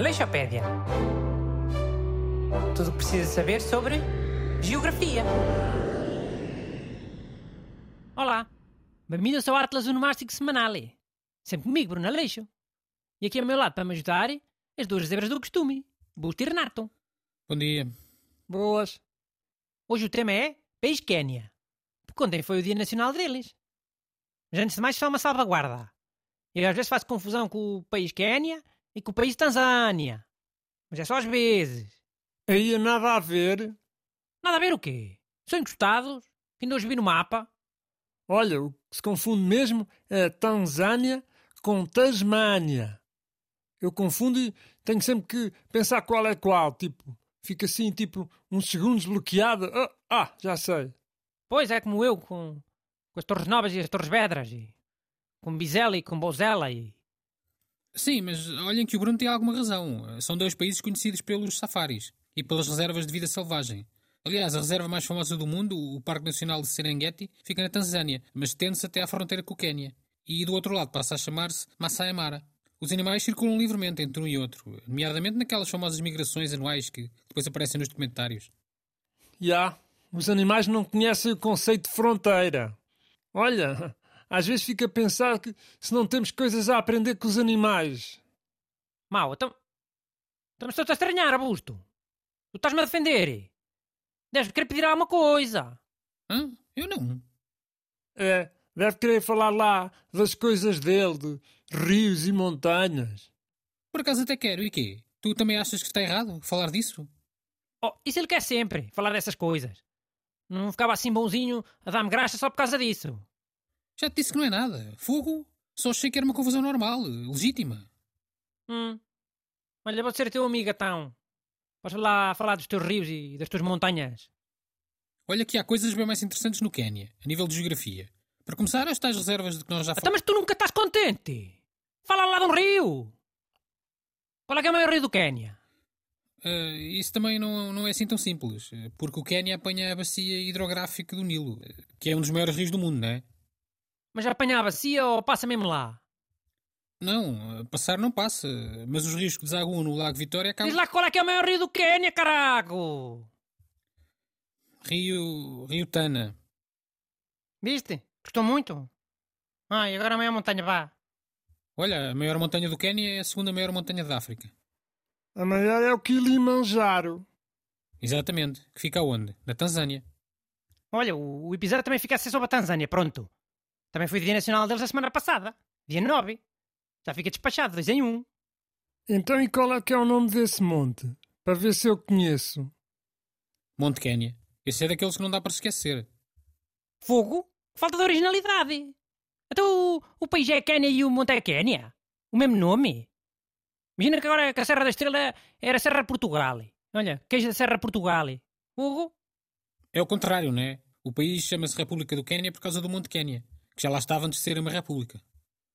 Aleixopédia. Tudo o que precisa saber sobre geografia. Olá, bem-vindos ao Atlas Onomástico Semanal. Sempre comigo, Bruno Aleixo. E aqui ao meu lado para me ajudar, as duas zebras do costume, Busto e Renato. Bom dia. Boas. Hoje o tema é País Quénia. Porque ontem foi o Dia Nacional deles. Mas antes de mais, só uma salvaguarda. Eu às vezes faço confusão com o país Quénia e com o país Tanzânia. Mas é só às vezes. Aí nada a ver. Nada a ver o quê? São encostados, que ainda hoje vi no mapa. Olha, o que se confunde mesmo é Tanzânia com Tasmânia. Eu confundo e tenho sempre que pensar qual é qual. Tipo, fica assim, tipo, uns segundos bloqueado. Ah, ah, já sei. Pois é como eu, com, com as Torres Novas e as Torres Vedras, e com Bizela e com Bozela e... Sim, mas olhem que o Bruno tem alguma razão. São dois países conhecidos pelos safaris e pelas reservas de vida selvagem. Aliás, a reserva mais famosa do mundo, o Parque Nacional de Serengeti, fica na Tanzânia, mas tende-se até à fronteira com o Quênia. E do outro lado passa a chamar-se Masai Mara. Os animais circulam livremente entre um e outro, nomeadamente naquelas famosas migrações anuais que depois aparecem nos documentários. Já, os animais não conhecem o conceito de fronteira. Olha, às vezes fica a pensar que se não temos coisas a aprender com os animais. Mau, então... Então estou a estranhar, Augusto. Tu estás-me a defender. Deves querer pedir alguma coisa. Hã? Eu não. É, deve querer falar lá das coisas dele, de rios e montanhas. Por acaso até quero, e quê? Tu também achas que está errado falar disso? Oh, isso ele quer sempre, falar dessas coisas. Não ficava assim bonzinho a dar-me graça só por causa disso. Já te disse que não é nada. Fogo? Só achei que era uma confusão normal, legítima. Hum. Olha, vou ser teu amigo, então. Podes lá falar dos teus rios e das tuas montanhas. Olha que há coisas bem mais interessantes no Quénia, a nível de geografia. Para começar, as tais reservas de que nós já Então, falamos. mas tu nunca estás contente. Fala lá de um rio. Qual é que é o maior rio do Quénia? Ah, isso também não, não é assim tão simples, eh, porque o Quénia apanha a bacia hidrográfica do Nilo, eh, que é um dos maiores rios do mundo, não é? Mas já apanha a bacia ou passa mesmo lá? Não, eh, passar não passa, mas os rios que desaguam no Lago Vitória Diz acabam. lá qual é que é o maior rio do Quénia, carago! Rio, Rio Tana. Viste? Gostou muito? Ah, e agora a maior montanha vá. Olha, a maior montanha do Quénia é a segunda maior montanha da África. A maior é o Kilimanjaro. Exatamente, que fica onde? Na Tanzânia. Olha, o, o episódio também fica a ser sobre a Tanzânia, pronto. Também foi o Dia Nacional deles a semana passada, dia 9. Já fica despachado, dois em um. Então, e qual é que é o nome desse monte? Para ver se eu conheço. Monte Quénia. Esse é daqueles que não dá para se esquecer. Fogo? Falta de originalidade. Então o, o país é Quénia e o monte é Quénia? O mesmo nome? Imagina que agora que a Serra da Estrela era Serra Portugal. Olha, queijo da Serra Portugal. Fogo? É o contrário, não é? O país chama-se República do Quénia por causa do Monte Quénia, que já lá estava antes de ser uma república.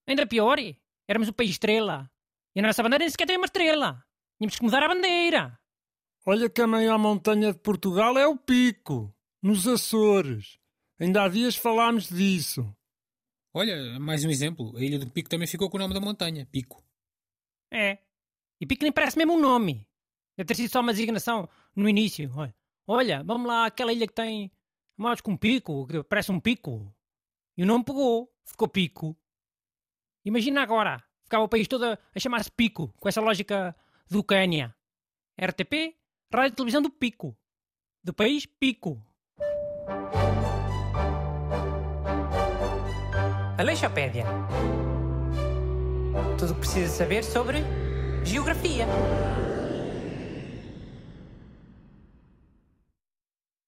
Ainda pior. Éramos o país estrela. E a nossa bandeira nem sequer tem uma estrela. Tínhamos que mudar a bandeira. Olha que a maior montanha de Portugal é o Pico, nos Açores. Ainda há dias falámos disso. Olha, mais um exemplo. A Ilha do Pico também ficou com o nome da montanha, Pico. É. E pico nem parece mesmo um nome. Deve ter sido só uma designação no início. Olha, Olha, vamos lá àquela ilha que tem mais com um pico, que parece um pico. E o nome pegou, ficou pico. Imagina agora, ficava o país todo a, chamar-se pico, com essa lógica do Quênia. RTP, Rádio e Televisão do Pico. Do país Pico. Aleixopédia. Tudo o que precisa saber sobre geografia.